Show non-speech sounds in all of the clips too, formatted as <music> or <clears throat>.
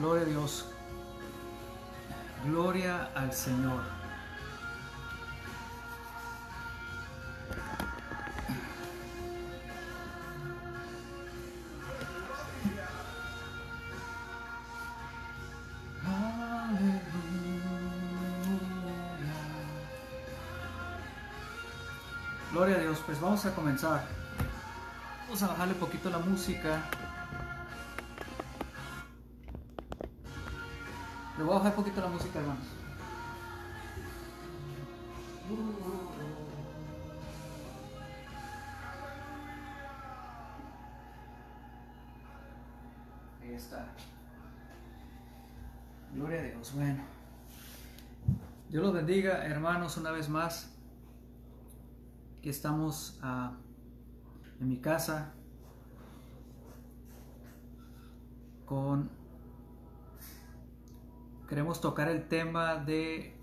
Gloria a Dios. Gloria al Señor. Gloria a Dios, pues vamos a comenzar. Vamos a bajarle poquito la música. Le voy a bajar un poquito la música, hermanos. Ahí está. Gloria a Dios. Bueno. Dios los bendiga, hermanos, una vez más. Aquí estamos ah, en mi casa con queremos tocar el tema de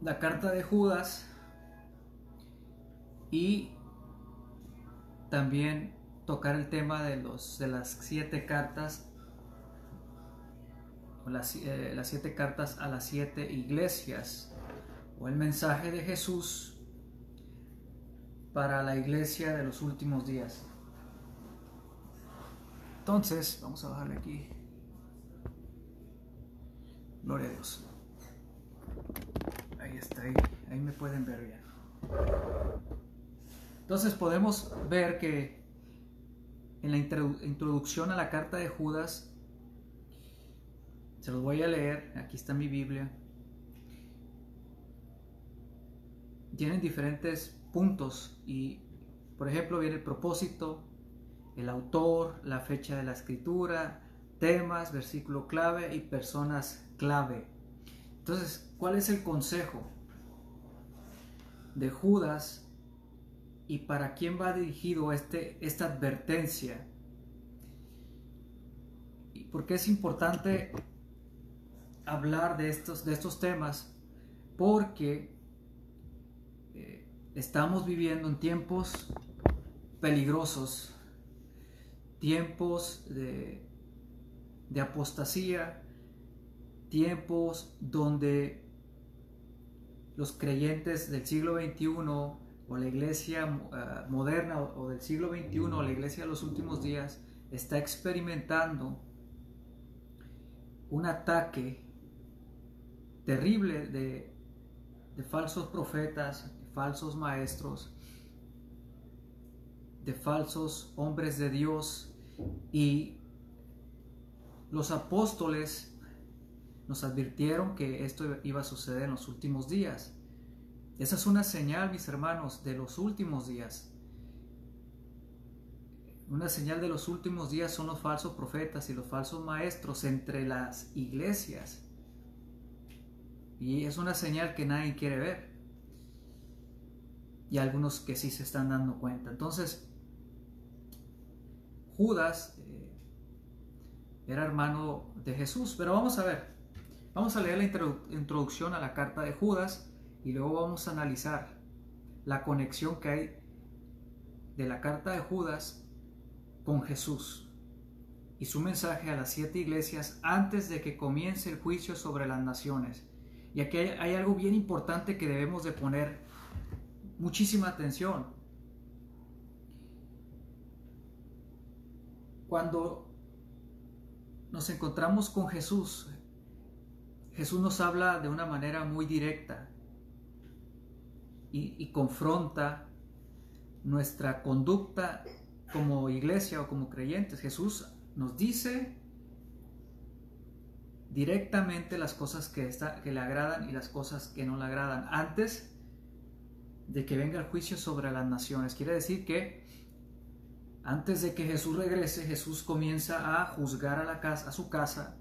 la carta de Judas y también tocar el tema de los de las siete cartas o las, eh, las siete cartas a las siete iglesias o el mensaje de Jesús para la iglesia de los últimos días. Entonces, vamos a bajarle aquí. Gloria a Dios. perfecto, ahí, ahí me pueden ver bien. Entonces podemos ver que en la introdu- introducción a la carta de Judas, se los voy a leer, aquí está mi Biblia, tienen diferentes puntos y, por ejemplo, viene el propósito, el autor, la fecha de la escritura, temas, versículo clave y personas clave. Entonces, ¿cuál es el consejo de Judas y para quién va dirigido este, esta advertencia? ¿Y por es importante hablar de estos, de estos temas? Porque eh, estamos viviendo en tiempos peligrosos, tiempos de, de apostasía, tiempos donde los creyentes del siglo XXI o la iglesia uh, moderna o, o, del siglo XXI o la iglesia de los últimos días está experimentando un ataque terrible de, de falsos profetas, de falsos maestros, de falsos hombres de Dios y los apóstoles nos advirtieron que esto iba a suceder en los últimos días. Esa es una señal, mis hermanos, de los últimos días. Una señal de los últimos días son los falsos profetas y los falsos maestros entre las iglesias. Y es una señal que nadie quiere ver. Y algunos que sí se están dando cuenta. Entonces, Judas eh, era hermano de Jesús. Pero vamos a ver. Vamos a leer la introdu introducción a la carta de Judas y luego vamos a analizar la conexión que hay de la carta de Judas con Jesús y su mensaje a las siete iglesias antes de que comience el juicio sobre las naciones. Y aquí hay, hay algo bien importante que debemos de poner muchísima atención. Cuando nos encontramos con Jesús, Jesús nos habla de una manera muy directa y, confronta nuestra conducta como iglesia o como creyentes. Jesús nos dice directamente las cosas que, que le agradan y las cosas que no le agradan antes de que venga el juicio sobre las naciones. Quiere decir que antes de que Jesús regrese, Jesús comienza a juzgar a, la casa, a su casa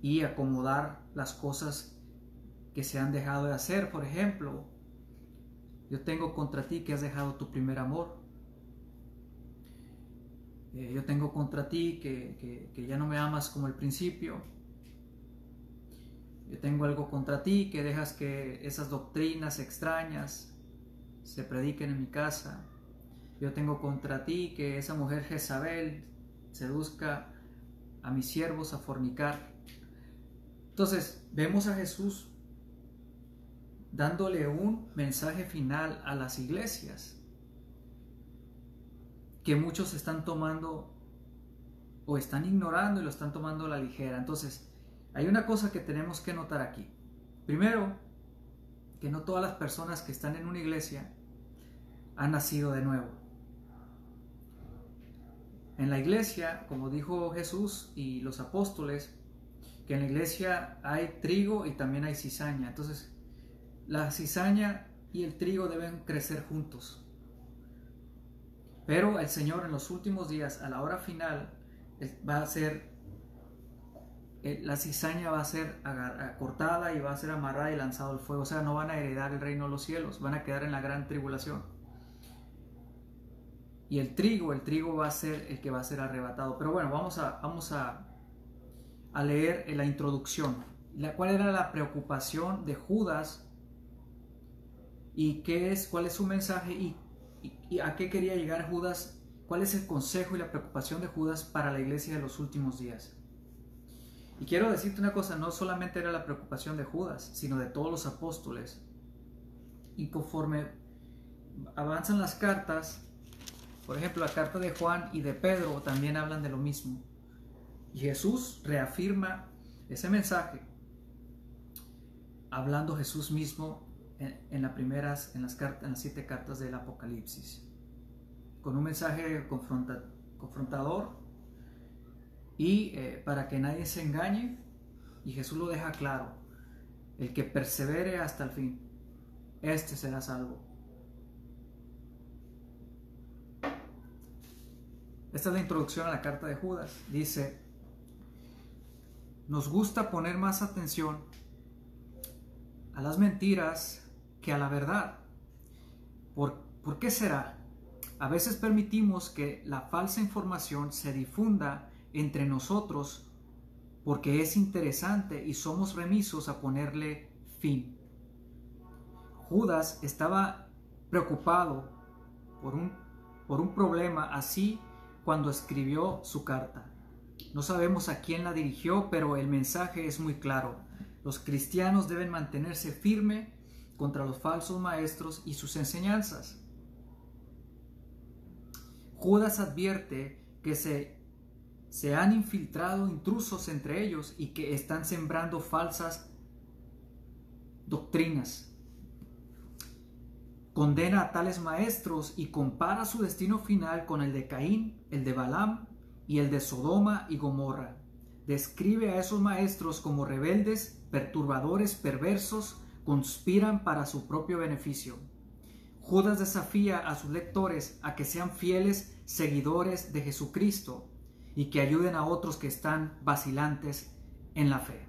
y acomodar las cosas que se han dejado de hacer. Por ejemplo, yo tengo contra ti que has dejado tu primer amor. Eh, yo tengo contra ti que, que, que, ya no me amas como el principio. Yo tengo algo contra ti que dejas que esas doctrinas extrañas se prediquen en mi casa. Yo tengo contra ti que esa mujer Jezabel seduzca a mis siervos a fornicar. Entonces, vemos a Jesús dándole un mensaje final a las iglesias que muchos están tomando o están ignorando y lo están tomando a la ligera. Entonces, hay una cosa que tenemos que notar aquí. Primero, que no todas las personas que están en una iglesia han nacido de nuevo. En la iglesia, como dijo Jesús y los apóstoles, que en la iglesia hay trigo y también hay cizaña. Entonces, la cizaña y el trigo deben crecer juntos. Pero el Señor en los últimos días, a la hora final, va a ser, la cizaña va a ser cortada y va a ser amarrada y lanzado al fuego. O sea, no van a heredar el reino de los cielos, van a quedar en la gran tribulación. Y el trigo, el trigo va a ser el que va a ser arrebatado. Pero bueno, vamos a, vamos a, a leer la introducción. La, ¿Cuál era la preocupación de Judas? ¿Y qué es, cuál es su mensaje? ¿Y, y, y a qué quería llegar Judas? ¿Cuál es el consejo y la preocupación de Judas para la iglesia de los últimos días? Y quiero decirte una cosa, no solamente era la preocupación de Judas, sino de todos los apóstoles. Y conforme avanzan las cartas, por ejemplo, la carta de Juan y de Pedro también hablan de lo mismo. Y Jesús reafirma ese mensaje, hablando Jesús mismo en, las primeras, siete cartas del Apocalipsis, con un mensaje confronta, confrontador y eh, para que nadie se engañe, y Jesús lo deja claro, el que persevere hasta el fin, este será salvo. Esta es la introducción a la carta de Judas. Dice, nos gusta poner más atención a las mentiras que a la verdad. ¿Por, ¿Por, qué será? A veces permitimos que la falsa información se difunda entre nosotros porque es interesante y somos remisos a ponerle fin. Judas estaba preocupado por un, por un problema así cuando escribió su carta. No sabemos a quién la dirigió, pero el mensaje es muy claro. Los cristianos deben mantenerse firme contra los falsos maestros y sus enseñanzas. Judas advierte que se, se han infiltrado intrusos entre ellos y que están sembrando falsas doctrinas. Condena a tales maestros y compara su destino final con el de Caín, el de Balaam y el de Sodoma y Gomorra. Describe a esos maestros como rebeldes, perturbadores, perversos, conspiran para su propio beneficio. Judas desafía a sus lectores a que sean fieles seguidores de Jesucristo y que ayuden a otros que están vacilantes en la fe.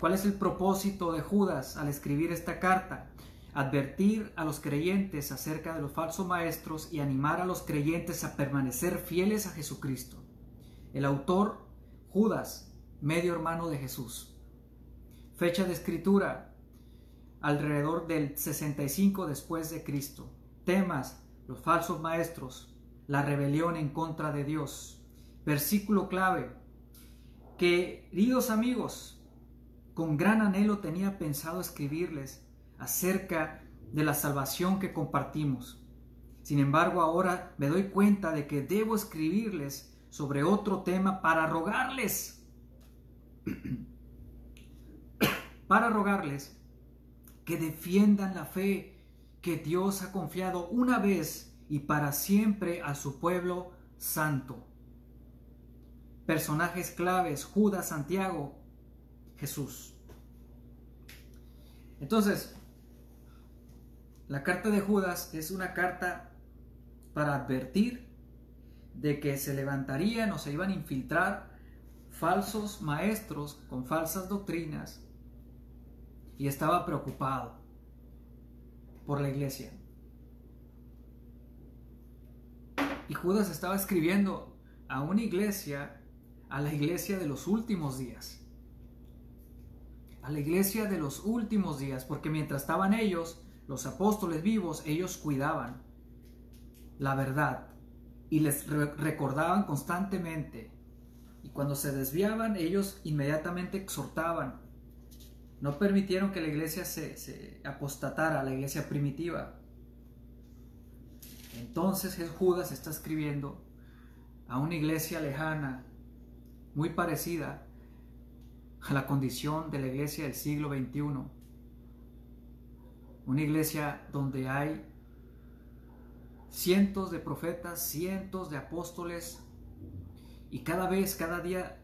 ¿Cuál es el propósito de Judas al escribir esta carta? Advertir a los creyentes acerca de los falsos maestros y animar a los creyentes a permanecer fieles a Jesucristo. El autor, Judas, medio hermano de Jesús. Fecha de escritura, alrededor del 65 después de Cristo. Temas, los falsos maestros, la rebelión en contra de Dios. Versículo clave. Queridos amigos, con gran anhelo tenía pensado escribirles acerca de la salvación que compartimos. Sin embargo, ahora me doy cuenta de que debo escribirles sobre otro tema para rogarles, <coughs> para rogarles que defiendan la fe que Dios ha confiado una vez y para siempre a su pueblo santo. Personajes claves, Judas, Santiago, Jesús. Entonces, la carta de Judas es una carta para advertir de que se levantarían o se iban a infiltrar falsos maestros con falsas doctrinas y estaba preocupado por la iglesia. Y Judas estaba escribiendo a una iglesia, a la iglesia de los últimos días. A la iglesia de los últimos días, porque mientras estaban ellos, los apóstoles vivos, ellos cuidaban la verdad y les recordaban constantemente. Y cuando se desviaban, ellos inmediatamente exhortaban no permitieron que la iglesia se, apostatara, la iglesia primitiva. Entonces Judas está escribiendo a una iglesia lejana, muy parecida a la condición de la iglesia del siglo XXI. Una iglesia donde hay cientos de profetas, cientos de apóstoles, y cada vez, cada día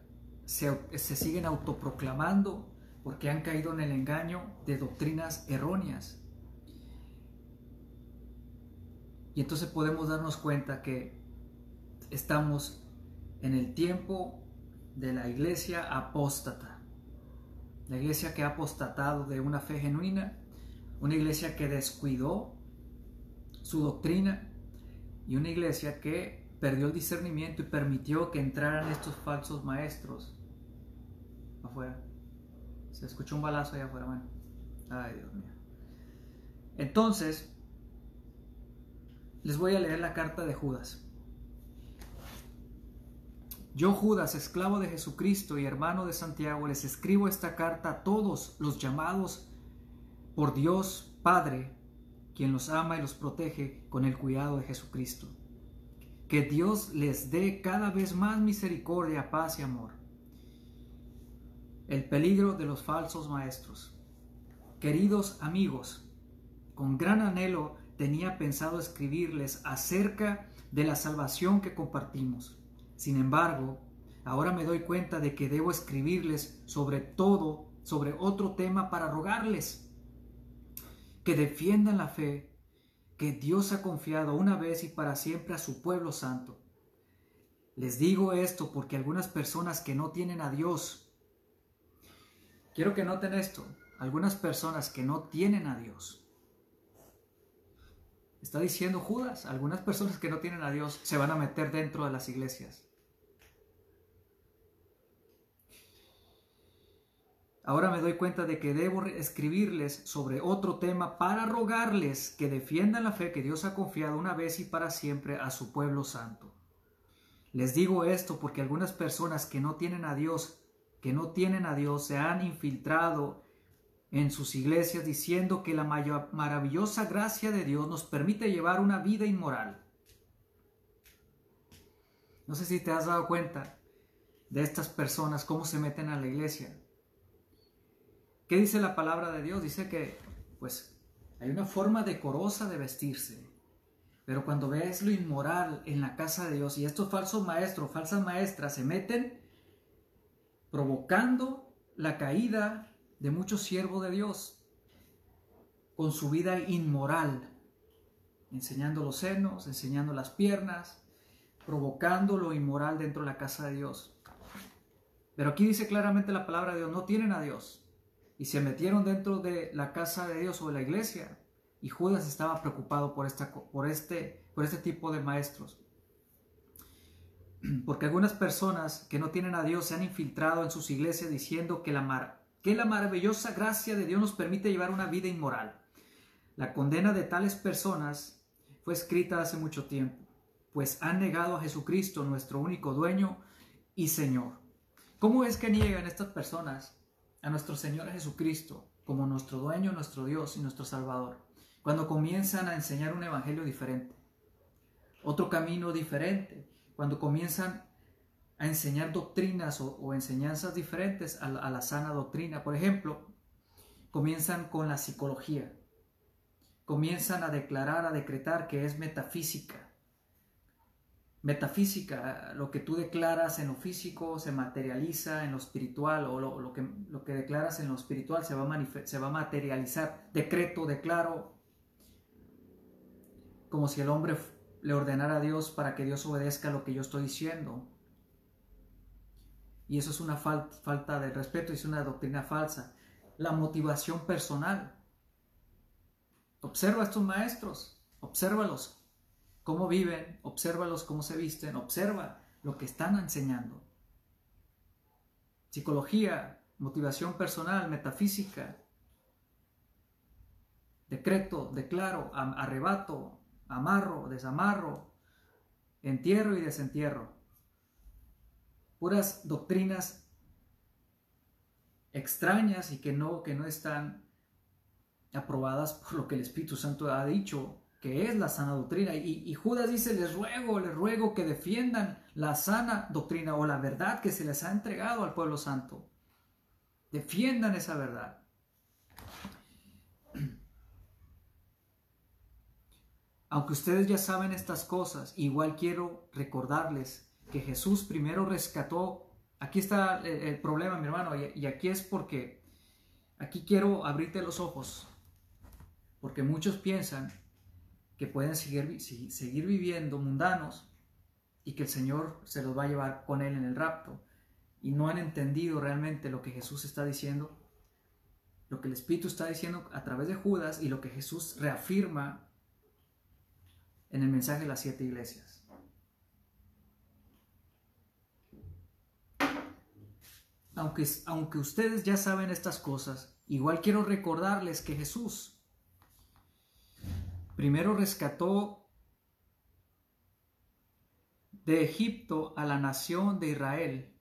se, se siguen autoproclamando porque han caído en el engaño de doctrinas erróneas. Y entonces podemos darnos cuenta que estamos en el tiempo de la iglesia apóstata. La iglesia que ha apostatado de una fe genuina, una iglesia que descuidó su doctrina y una iglesia que perdió el discernimiento y permitió que entraran estos falsos maestros afuera. Se escuchó un balazo allá afuera, bueno. Ay, Dios mío. Entonces, les voy a leer la carta de Judas. Yo, Judas, esclavo de Jesucristo y hermano de Santiago, les escribo esta carta a todos los llamados por Dios Padre, quien los ama y los protege con el cuidado de Jesucristo. Que Dios les dé cada vez más misericordia, paz y amor el peligro de los falsos maestros. Queridos amigos, con gran anhelo tenía pensado escribirles acerca de la salvación que compartimos. Sin embargo, ahora me doy cuenta de que debo escribirles sobre todo, sobre otro tema para rogarles que defiendan la fe que Dios ha confiado una vez y para siempre a su pueblo santo. Les digo esto porque algunas personas que no tienen a Dios, quiero que noten esto, algunas personas que no tienen a Dios, está diciendo Judas, algunas personas que no tienen a Dios se van a meter dentro de las iglesias. Ahora me doy cuenta de que debo escribirles sobre otro tema para rogarles que defiendan la fe que Dios ha confiado una vez y para siempre a su pueblo santo. Les digo esto porque algunas personas que no tienen a Dios, que no tienen a Dios, se han infiltrado en sus iglesias diciendo que la maravillosa gracia de Dios nos permite llevar una vida inmoral. No sé si te has dado cuenta de estas personas, cómo se meten a la iglesia. ¿Qué dice la palabra de Dios? Dice que, pues, hay una forma decorosa de vestirse. Pero cuando ves lo inmoral en la casa de Dios y estos falsos maestros, falsas maestras se meten provocando la caída de muchos siervos de Dios con su vida inmoral, enseñando los senos, enseñando las piernas, provocando lo inmoral dentro de la casa de Dios. Pero aquí dice claramente la palabra de Dios, no tienen a Dios y se metieron dentro de la casa de Dios o de la iglesia. Y Judas estaba preocupado por, esta, por, este, por este tipo de maestros. <clears throat> Porque algunas personas que no tienen a Dios se han infiltrado en sus iglesias diciendo que la, mar, que la maravillosa gracia de Dios nos permite llevar una vida inmoral. La condena de tales personas fue escrita hace mucho tiempo, pues han negado a Jesucristo, nuestro único dueño y Señor. ¿Cómo es que niegan estas personas a nuestro Señor Jesucristo como nuestro dueño, nuestro Dios y nuestro Salvador, cuando comienzan a enseñar un evangelio diferente, otro camino diferente, cuando comienzan a enseñar doctrinas o, enseñanzas diferentes a la sana doctrina. Por ejemplo, comienzan con la psicología, comienzan a declarar, a decretar que es metafísica, metafísica, lo que tú declaras en lo físico se materializa en lo espiritual o lo, que, lo que, declaras en lo espiritual se va, a se va materializar. Decreto, declaro, como si el hombre le ordenara a Dios para que Dios obedezca lo que yo estoy diciendo. Y eso es una falta de respeto, es una doctrina falsa. La motivación personal. Observa a estos maestros, obsérvalos, cómo viven, obsérvalos cómo se visten, observa lo que están enseñando. Psicología, motivación personal, metafísica, decreto, declaro, arrebato, amarro, desamarro, entierro y desentierro. Puras doctrinas extrañas y que no, que no están aprobadas por lo que el Espíritu Santo ha dicho es la sana doctrina. Y, Judas dice, les ruego, les ruego que defiendan la sana doctrina o la verdad que se les ha entregado al pueblo santo. Defiendan esa verdad. <clears throat> Aunque ustedes ya saben estas cosas, igual quiero recordarles que Jesús primero rescató, aquí está el, problema, mi hermano, y aquí es porque, aquí quiero abrirte los ojos, porque muchos piensan que pueden seguir, seguir viviendo mundanos y que el Señor se los va a llevar con Él en el rapto. Y no han entendido realmente lo que Jesús está diciendo, lo que el Espíritu está diciendo a través de Judas y lo que Jesús reafirma en el mensaje de las siete iglesias. Aunque, aunque ustedes ya saben estas cosas, igual quiero recordarles que Jesús Primero rescató de Egipto a la nación de Israel,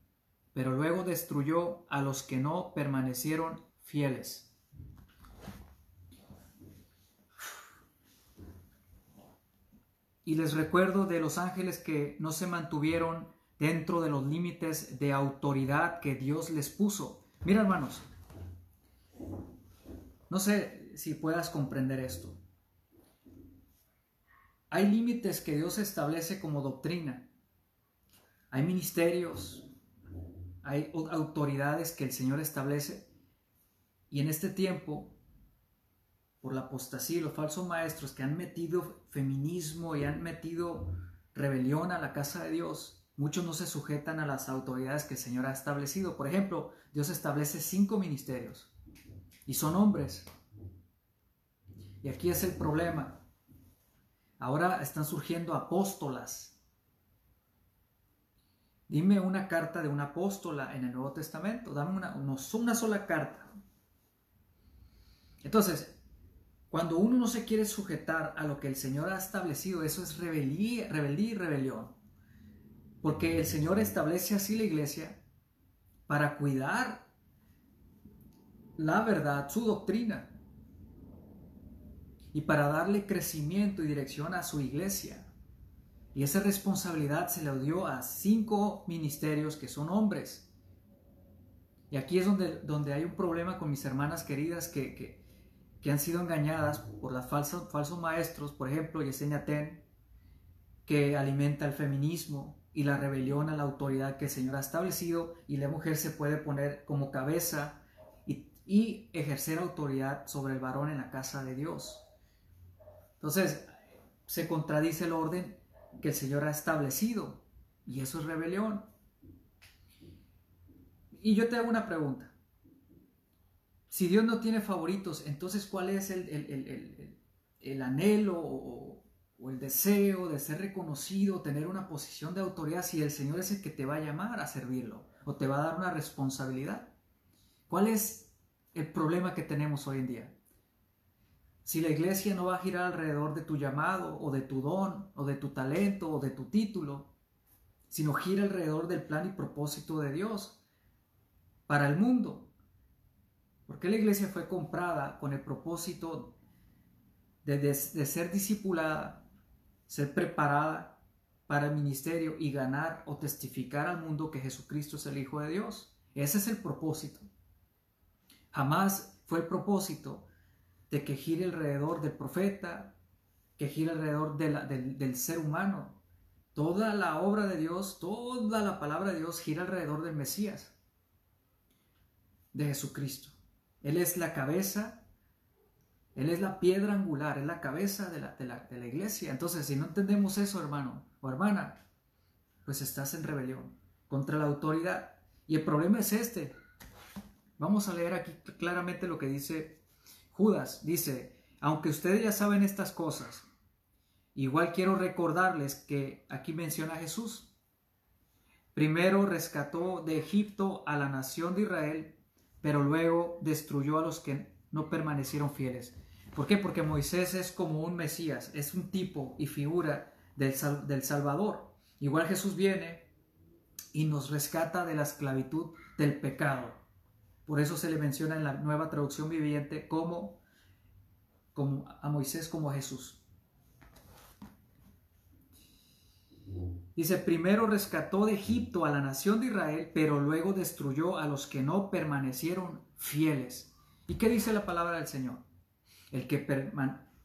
pero luego destruyó a los que no permanecieron fieles. Y les recuerdo de los ángeles que no se mantuvieron dentro de los límites de autoridad que Dios les puso. Mira hermanos, no sé si puedas comprender esto. Hay límites que Dios establece como doctrina. Hay ministerios, hay autoridades que el Señor establece. Y en este tiempo, por la apostasía y los falsos maestros que han metido feminismo y han metido rebelión a la casa de Dios, muchos no se sujetan a las autoridades que el Señor ha establecido. Por ejemplo, Dios establece cinco ministerios y son hombres. Y aquí es el problema. Ahora están surgiendo apóstolas. Dime una carta de una apóstola en el Nuevo Testamento. Dame una, una sola carta. Entonces, cuando uno no se quiere sujetar a lo que el Señor ha establecido, eso es rebeldía, y rebelión. Porque el Señor establece así la iglesia para cuidar la verdad, su doctrina y para darle crecimiento y dirección a su iglesia. Y esa responsabilidad se le dio a cinco ministerios que son hombres. Y aquí es donde, donde hay un problema con mis hermanas queridas que, que, que han sido engañadas por los falsos, falsos maestros, por ejemplo, Yesenia Ten, que alimenta el feminismo y la rebelión a la autoridad que el Señor ha establecido y la mujer se puede poner como cabeza y ejercer autoridad sobre el varón en la casa de Dios. Entonces, se contradice el orden que el Señor ha establecido y eso es rebelión. Y yo te hago una pregunta. Si Dios no tiene favoritos, entonces ¿cuál es el, anhelo o, o, el deseo de ser reconocido, tener una posición de autoridad si el Señor es el que te va a llamar a servirlo o te va a dar una responsabilidad? ¿Cuál es el problema que tenemos hoy en día? Si la iglesia no va a girar alrededor de tu llamado o de tu don o de tu talento o de tu título, sino gira alrededor del plan y propósito de Dios para el mundo. Porque la iglesia fue comprada con el propósito de, de, ser discipulada, ser preparada para el ministerio y ganar o testificar al mundo que Jesucristo es el Hijo de Dios. Ese es el propósito. Jamás fue el propósito de que gire alrededor del profeta, que gire alrededor del, del ser humano. Toda la obra de Dios, toda la palabra de Dios gira alrededor del Mesías, de Jesucristo. Él es la cabeza, Él es la piedra angular, es la cabeza de la, de la, de la iglesia. Entonces, si no entendemos eso, hermano o hermana, pues estás en rebelión contra la autoridad. Y el problema es este. Vamos a leer aquí claramente lo que dice Judas dice, aunque ustedes ya saben estas cosas, igual quiero recordarles que aquí menciona a Jesús. Primero rescató de Egipto a la nación de Israel, pero luego destruyó a los que no permanecieron fieles. ¿Por qué? Porque Moisés es como un Mesías, es un tipo y figura del, del Salvador. Igual Jesús viene y nos rescata de la esclavitud del pecado. Por eso se le menciona en la nueva traducción viviente como, como a Moisés como a Jesús. Dice, primero rescató de Egipto a la nación de Israel, pero luego destruyó a los que no permanecieron fieles. ¿Y qué dice la palabra del Señor? El que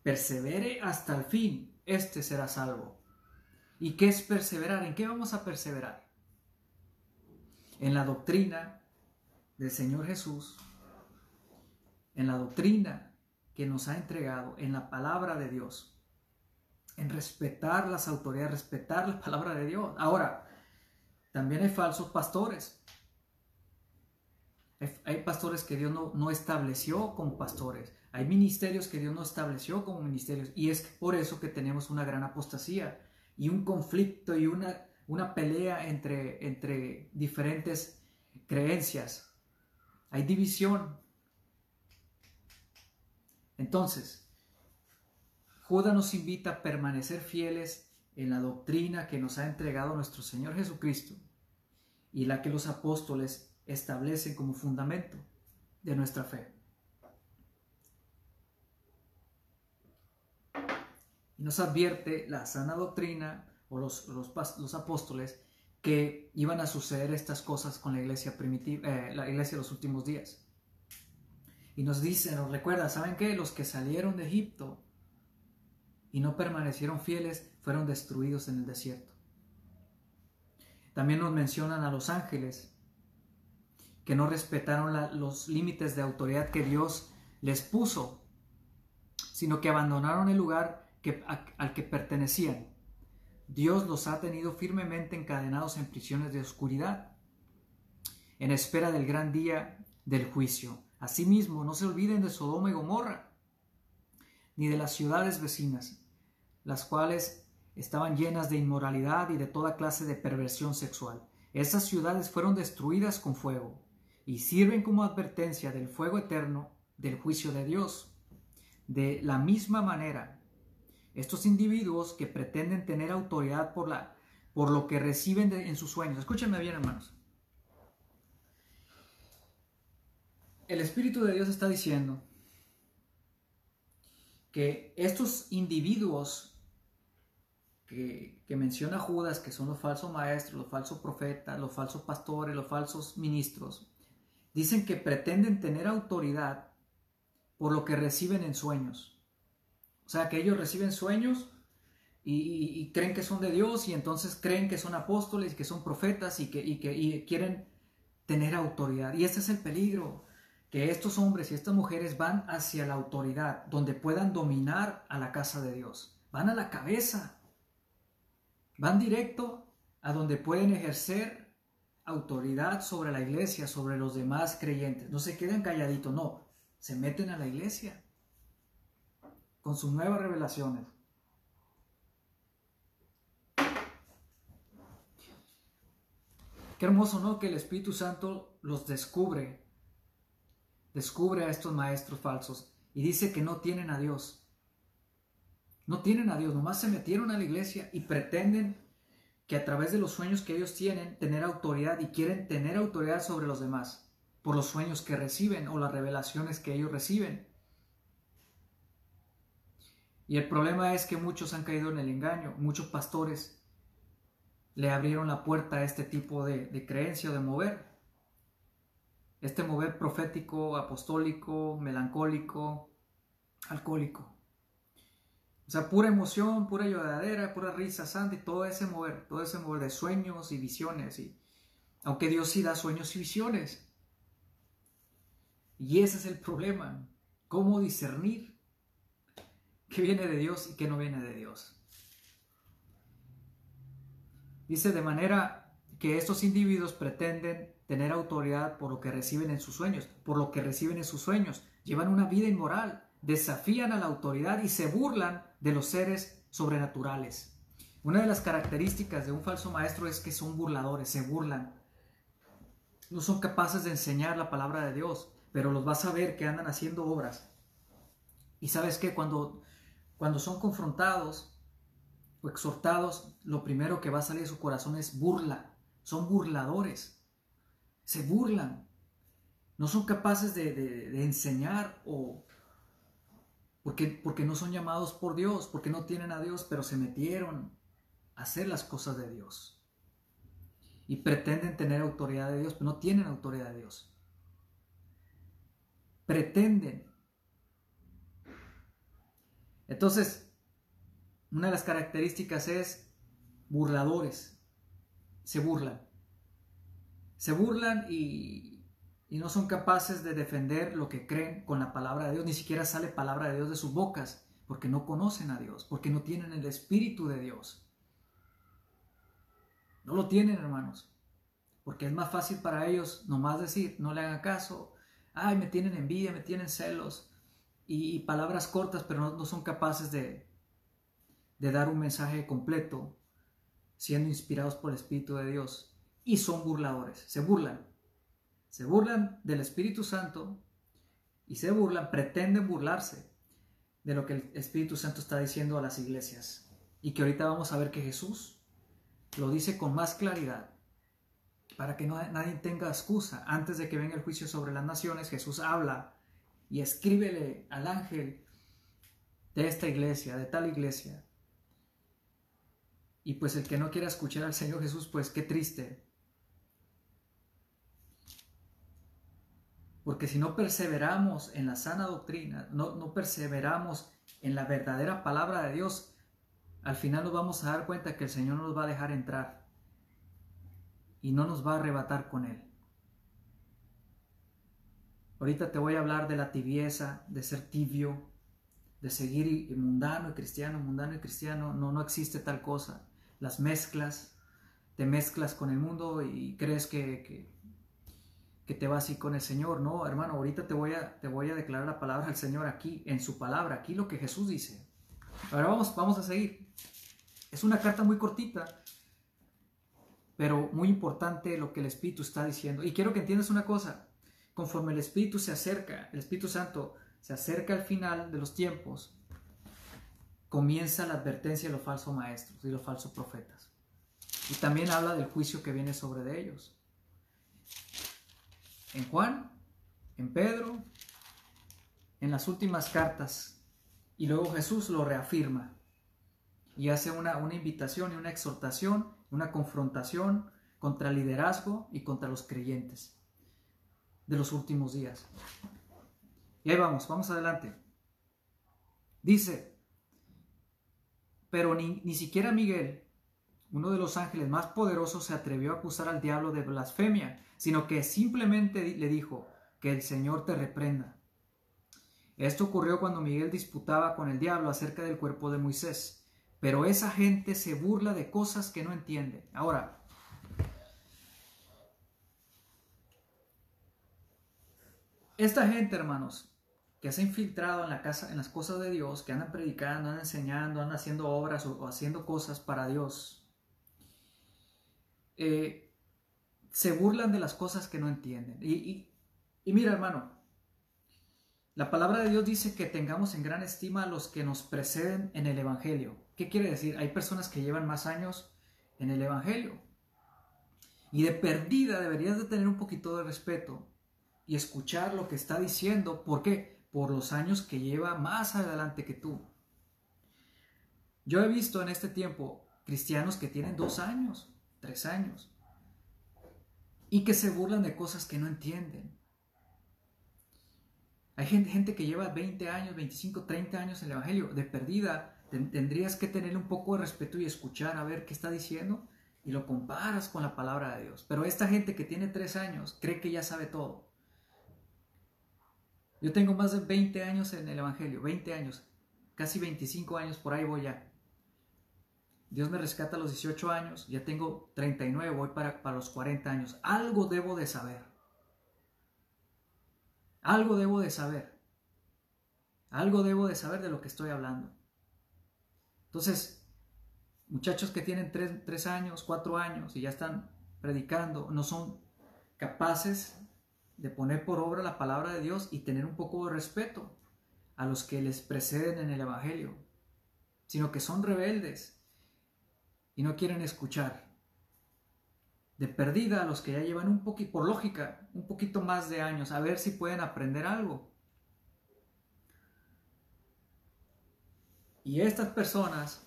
persevere hasta el fin, este será salvo. ¿Y qué es perseverar? ¿En qué vamos a perseverar? En la doctrina, del Señor Jesús, en la doctrina que nos ha entregado, en la palabra de Dios, en respetar las autoridades, respetar la <laughs> palabra de Dios. Ahora, también hay falsos pastores. Hay, pastores que Dios no, no estableció como pastores. Hay ministerios que Dios no estableció como ministerios. Y es por eso que tenemos una gran apostasía y un conflicto y una, una pelea entre, entre diferentes creencias hay división. Entonces, Judas nos invita a permanecer fieles en la doctrina que nos ha entregado nuestro Señor Jesucristo y la que los apóstoles establecen como fundamento de nuestra fe. Y nos advierte la sana doctrina o los, los, los apóstoles que iban a suceder estas cosas con la iglesia primitiva, eh, la iglesia de los últimos días. Y nos dice, nos recuerda, ¿saben qué? Los que salieron de Egipto y no permanecieron fieles fueron destruidos en el desierto. También nos mencionan a los ángeles que no respetaron los límites de autoridad que Dios les puso, sino que abandonaron el lugar al que pertenecían. Dios los ha tenido firmemente encadenados en prisiones de oscuridad, en espera del gran día del juicio. Asimismo, no se olviden de Sodoma y Gomorra, ni de las ciudades vecinas, las cuales estaban llenas de inmoralidad y de toda clase de perversión sexual. Esas ciudades fueron destruidas con fuego y sirven como advertencia del fuego eterno del juicio de Dios. De la misma manera, estos individuos que pretenden tener autoridad por, la, por lo que reciben en sus sueños, escúchenme bien hermanos, el Espíritu de Dios está diciendo que estos individuos que, que menciona Judas, que son los falsos maestros, los falsos profetas, los falsos pastores, los falsos ministros, dicen que pretenden tener autoridad por lo que reciben en sueños. O sea, que ellos reciben sueños y, creen que son de Dios y entonces creen que son apóstoles, que son profetas y que, quieren tener autoridad. Y este es el peligro, que estos hombres y estas mujeres van hacia la autoridad, donde puedan dominar a la casa de Dios. Van a la cabeza, van directo a donde pueden ejercer autoridad sobre la iglesia, sobre los demás creyentes. No se quedan calladitos, no, se meten a la iglesia con sus nuevas revelaciones. Qué hermoso, ¿no? Que el Espíritu Santo los descubre, descubre a estos maestros falsos y dice que no tienen a Dios. No tienen a Dios, nomás se metieron a la iglesia y pretenden que a través de los sueños que ellos tienen, tener autoridad y quieren tener autoridad sobre los demás por los sueños que reciben o las revelaciones que ellos reciben. Y el problema es que muchos han caído en el engaño, muchos pastores le abrieron la puerta a este tipo de, creencia de mover. Este mover profético, apostólico, melancólico, alcohólico. O sea, pura emoción, pura lloradera, pura risa santa y todo ese mover, todo ese mover de sueños y visiones. Y, aunque Dios sí da sueños y visiones. Y ese es el problema. ¿Cómo discernir qué viene de Dios y qué no viene de Dios? Dice de manera que estos individuos pretenden tener autoridad por lo que reciben en sus sueños, por lo que reciben en sus sueños, llevan una vida inmoral, desafían a la autoridad y se burlan de los seres sobrenaturales. Una de las características de un falso maestro es que son burladores, se burlan. No son capaces de enseñar la palabra de Dios, pero los vas a ver que andan haciendo obras. Y sabes que cuando, cuando son confrontados o exhortados, lo primero que va a salir de su corazón es burla. Son burladores. Se burlan. No son capaces de, de- enseñar o porque, porque no son llamados por Dios, porque no tienen a Dios, pero se metieron a hacer las cosas de Dios. Y pretenden tener autoridad de Dios, pero no tienen autoridad de Dios. Pretenden. Entonces, una de las características es burladores. Se burlan. Se burlan y, no son capaces de defender lo que creen con la palabra de Dios. Ni siquiera sale palabra de Dios de sus bocas porque no conocen a Dios, porque no tienen el Espíritu de Dios. No lo tienen, hermanos. Porque es más fácil para ellos nomás decir, no le hagan caso, ay, me tienen envidia, me tienen celos, y, palabras cortas, pero no, son capaces de, de dar un mensaje completo, siendo inspirados por el Espíritu de Dios. Y son burladores, se burlan. Se burlan del Espíritu Santo y se burlan, pretenden burlarse de lo que el Espíritu Santo está diciendo a las iglesias. Y que ahorita vamos a ver que Jesús lo dice con más claridad para que nadie tenga excusa. Antes de que venga el juicio sobre las naciones, Jesús habla y escríbele al ángel de esta iglesia, de tal iglesia. Y pues el que no quiera escuchar al Señor Jesús, pues qué triste. Porque si no perseveramos en la sana doctrina, no, no perseveramos en la verdadera palabra de Dios, al final nos vamos a dar cuenta que el Señor nos va a dejar entrar y no nos va a arrebatar con Él. Ahorita te voy a hablar de la tibieza, de ser tibio, de seguir mundano y cristiano, mundano y cristiano. No, no existe tal cosa. Las mezclas, te mezclas con el mundo y crees que, que, que te vas así con el Señor. No, hermano, ahorita te voy, a, te voy a declarar la palabra del Señor aquí, en su palabra, aquí lo que Jesús dice. Ahora vamos, vamos a seguir. Es una carta muy cortita, pero muy importante lo que el Espíritu está diciendo. Y quiero que entiendas una cosa, conforme el Espíritu se acerca, el Espíritu Santo se acerca al final de los tiempos, comienza la advertencia de los falsos maestros y los falsos profetas. Y también habla del juicio que viene sobre de ellos. En Juan, en Pedro, en las últimas cartas, y luego Jesús lo reafirma y hace una, una invitación y una exhortación, una confrontación contra el liderazgo y contra los creyentes de los últimos días. Y ahí vamos, vamos adelante. Dice, pero ni, ni, siquiera Miguel, uno de los ángeles más poderosos, se atrevió a acusar al diablo de blasfemia, sino que simplemente le dijo, que el Señor te reprenda. Esto ocurrió cuando Miguel disputaba con el diablo acerca del cuerpo de Moisés, pero esa gente se burla de cosas que no entiende. Ahora, esta gente, hermanos, que se ha infiltrado en la casa, en las cosas de Dios, que andan predicando, andan enseñando, andan haciendo obras o, haciendo cosas para Dios, eh, se burlan de las cosas que no entienden. Y, y, mira, hermano, la palabra de Dios dice que tengamos en gran estima a los que nos preceden en el Evangelio. ¿Qué quiere decir? Hay personas que llevan más años en el Evangelio. Y de perdida deberías de tener un poquito de respeto y escuchar lo que está diciendo. ¿Por qué? Por los años que lleva más adelante que tú. Yo he visto en este tiempo cristianos que tienen dos años, tres años, y que se burlan de cosas que no entienden. Hay gente, gente que lleva 20 años, 25, 30 años en el Evangelio. De perdida, tendrías que tener un poco de respeto y escuchar a ver qué está diciendo y lo comparas con la palabra de Dios. Pero esta gente que tiene tres años cree que ya sabe todo. Yo tengo más de 20 años en el Evangelio, 20 años, casi 25 años, por ahí voy ya. Dios me rescata a los 18 años, ya tengo 39, voy para, los 40 años. Algo debo de saber. Algo debo de saber. Algo debo de saber de lo que estoy hablando. Entonces, muchachos que tienen 3, años, 4 años y ya están predicando, no son capaces de poner por obra la palabra de Dios y tener un poco de respeto a los que les preceden en el Evangelio, sino que son rebeldes y no quieren escuchar. De perdida a los que ya llevan un poquito, por lógica, un poquito más de años, a ver si pueden aprender algo. Y estas personas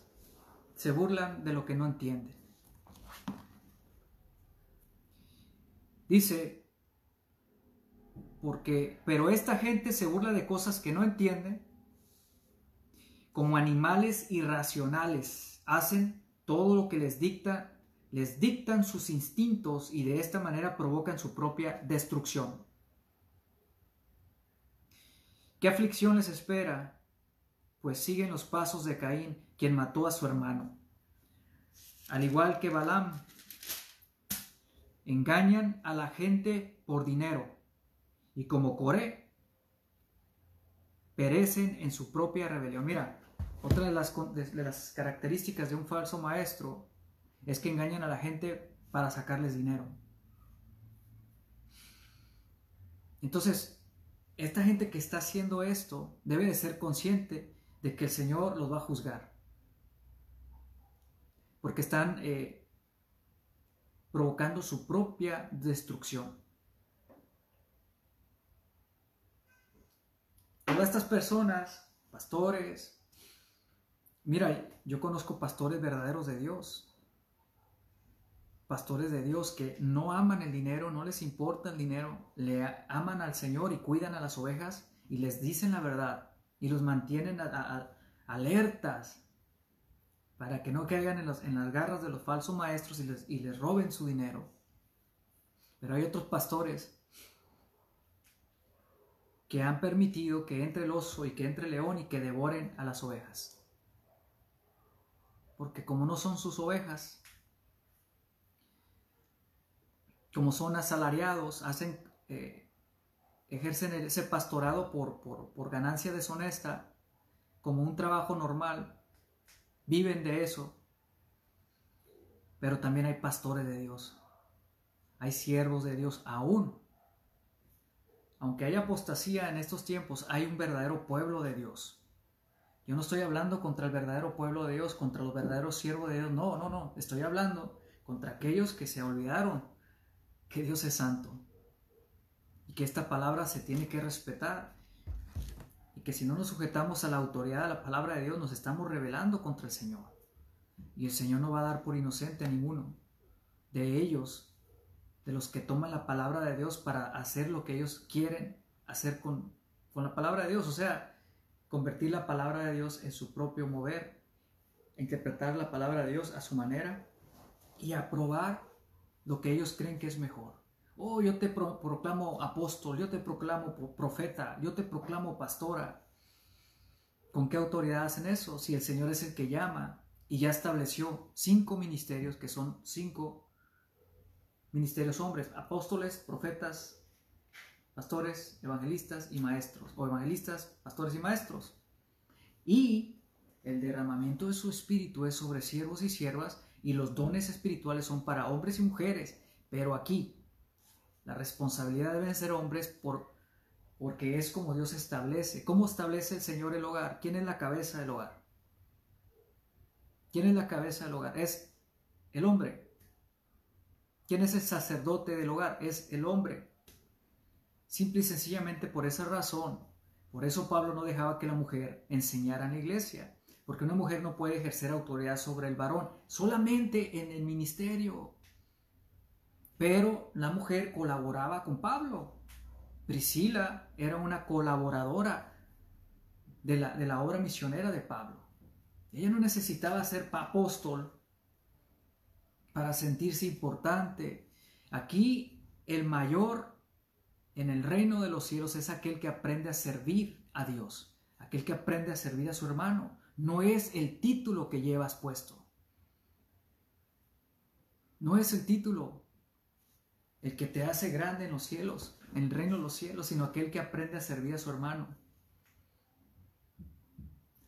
se burlan de lo que no entienden. Dice, porque, pero esta gente se burla de cosas que no entienden, como animales irracionales, hacen todo lo que les dicta, les dictan sus instintos y de esta manera provocan su propia destrucción. ¿Qué aflicción les espera? Pues siguen los pasos de Caín, quien mató a su hermano. Al igual que Balaam, engañan a la gente por dinero y como Coré, perecen en su propia rebelión. Mira, otra de las, características de un falso maestro es que engañan a la gente para sacarles dinero. Entonces, esta gente que está haciendo esto debe de ser consciente de que el Señor los va a juzgar. Porque están eh, provocando su propia destrucción. Todas estas personas, pastores, mira, yo conozco pastores verdaderos de Dios, pastores de Dios que no aman el dinero, no les importa el dinero, le aman al Señor y cuidan a las ovejas y les dicen la verdad y los mantienen alertas, para que no caigan en, los- en las garras de los falsos maestros y les, y les roben su dinero. Pero hay otros pastores que han permitido que entre el oso y que entre el león y que devoren a las ovejas. Porque como no son sus ovejas, como son asalariados, hacen, eh, ejercen ese pastorado por, por, por ganancia deshonesta, como un trabajo normal, viven de eso. Pero también hay pastores de Dios, hay siervos de Dios aún. Aunque haya apostasía en estos tiempos, hay un verdadero pueblo de Dios. Yo no estoy hablando contra el verdadero pueblo de Dios, contra los verdaderos siervos de Dios. No, no, no. Estoy hablando contra aquellos que se olvidaron que Dios es santo. Y que esta palabra se tiene que respetar. Y que si no nos sujetamos a la autoridad de la palabra de Dios, nos estamos rebelando contra el Señor. Y el Señor no va a dar por inocente a ninguno de ellos, de los que toman la palabra de Dios para hacer lo que ellos quieren hacer con, con la palabra de Dios. O sea, convertir la palabra de Dios en su propio mover, interpretar la palabra de Dios a su manera y aprobar lo que ellos creen que es mejor. Oh, yo te pro- proclamo apóstol, yo te proclamo pro- profeta, yo te proclamo pastora. ¿Con qué autoridad hacen eso? Si el Señor es el que llama y ya estableció cinco ministerios que son cinco ministerios hombres, apóstoles, profetas, pastores, evangelistas y maestros, o evangelistas, pastores y maestros. Y el derramamiento de su espíritu es sobre siervos y siervas, y los dones espirituales son para hombres y mujeres. Pero aquí, la responsabilidad deben ser hombres por, porque es como Dios establece. ¿Cómo establece el Señor el hogar? ¿Quién es la cabeza del hogar? ¿Quién es la cabeza del hogar? Es el hombre. ¿Quién es el sacerdote del hogar? Es el hombre. Simple y sencillamente por esa razón. Por eso Pablo no dejaba que la mujer enseñara en la iglesia. Porque una mujer no puede ejercer autoridad sobre el varón, solamente en el ministerio. Pero la mujer colaboraba con Pablo. Priscila era una colaboradora de la, de la obra misionera de Pablo. Ella no necesitaba ser apóstol para sentirse importante. Aquí el mayor en el reino de los cielos es aquel que aprende a servir a Dios, aquel que aprende a servir a su hermano. No es el título que llevas puesto. No es el título el que te hace grande en los cielos, en el reino de los cielos, sino aquel que aprende a servir a su hermano.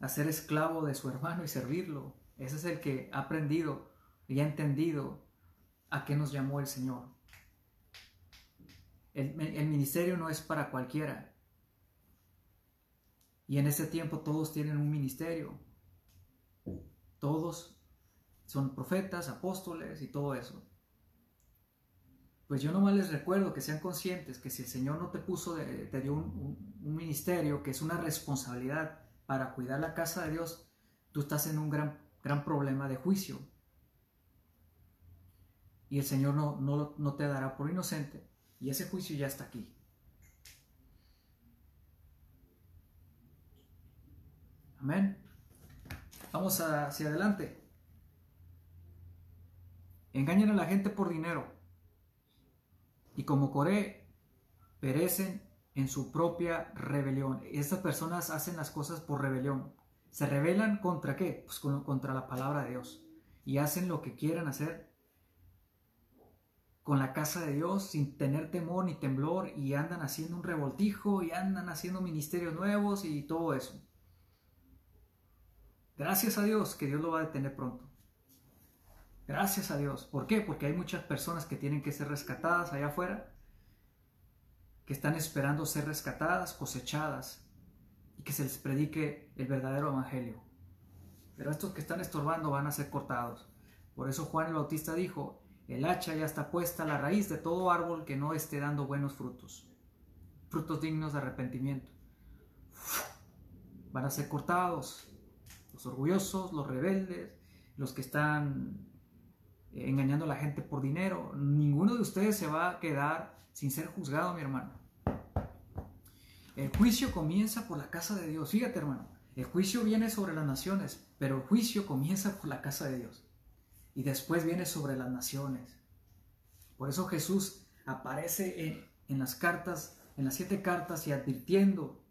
A ser esclavo de su hermano y servirlo. Ese es el que ha aprendido y ha entendido a qué nos llamó el Señor. El, ministerio no es para cualquiera. Y en este tiempo todos tienen un ministerio. Todos son profetas, apóstoles y todo eso. Pues yo nomás les recuerdo que sean conscientes que si el Señor no te puso, de, te dio un, un, un, ministerio que es una responsabilidad para cuidar la casa de Dios, tú estás en un gran, gran problema de juicio. Y el Señor no, no, no te dará por inocente. Y ese juicio ya está aquí. Amén. Vamos hacia adelante. Engañan a la gente por dinero. Y como Coré, perecen en su propia rebelión. Estas personas hacen las cosas por rebelión. ¿Se rebelan contra qué? Pues contra la palabra de Dios. Y hacen lo que quieran hacer con la casa de Dios sin tener temor ni temblor y andan haciendo un revoltijo y andan haciendo ministerios nuevos y todo eso. Gracias a Dios que Dios lo va a detener pronto. Gracias a Dios. ¿Por qué? Porque hay muchas personas que tienen que ser rescatadas allá afuera, que están esperando ser rescatadas, cosechadas y que se les predique el verdadero evangelio. Pero estos que están estorbando van a ser cortados. Por eso Juan el Bautista dijo, el hacha ya está puesta a la raíz de todo árbol que no esté dando buenos frutos, frutos dignos de arrepentimiento. Van a ser cortados los orgullosos, los rebeldes, los que están engañando a la gente por dinero. Ninguno de ustedes se va a quedar sin ser juzgado, mi hermano. El juicio comienza por la casa de Dios. Fíjate, hermano, El juicio viene sobre las naciones, pero el juicio comienza por la casa de Dios y después viene sobre las naciones. Por eso Jesús aparece en, en las cartas, en las siete cartas y advirtiendo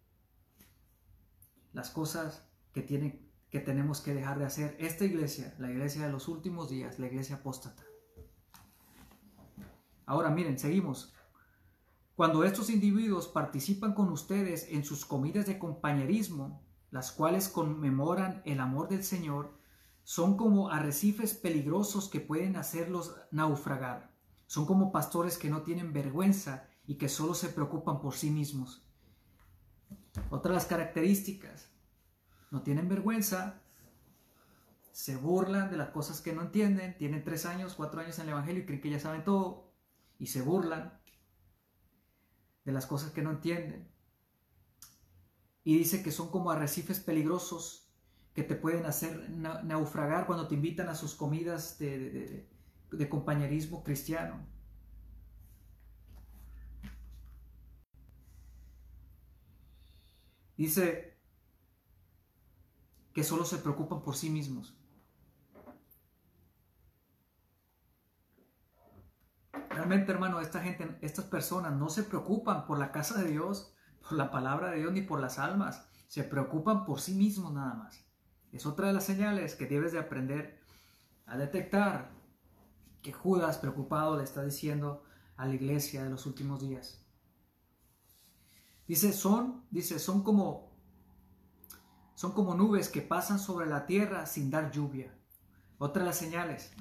las cosas que, tiene, que tenemos que dejar de hacer. Esta iglesia, la iglesia de los últimos días, la iglesia apóstata. Ahora miren, seguimos. Cuando estos individuos participan con ustedes en sus comidas de compañerismo, las cuales conmemoran el amor del Señor, son como arrecifes peligrosos que pueden hacerlos naufragar. Son como pastores que no tienen vergüenza y que solo se preocupan por sí mismos. Otra de las características, no tienen vergüenza, se burlan de las cosas que no entienden, tienen tres años, cuatro años en el Evangelio y creen que ya saben todo y se burlan de las cosas que no entienden. Y dice que son como arrecifes peligrosos que te pueden hacer naufragar cuando te invitan a sus comidas de, de compañerismo cristiano. Dice que solo se preocupan por sí mismos. Realmente, hermano, esta gente, estas personas no se preocupan por la casa de Dios, por la palabra de Dios, ni por las almas. Se preocupan por sí mismos nada más. Es otra de las señales que debes de aprender a detectar que Judas preocupado le está diciendo a la iglesia de los últimos días. Dice, son, dice, son como son como nubes que pasan sobre la tierra sin dar lluvia. Otra de las señales.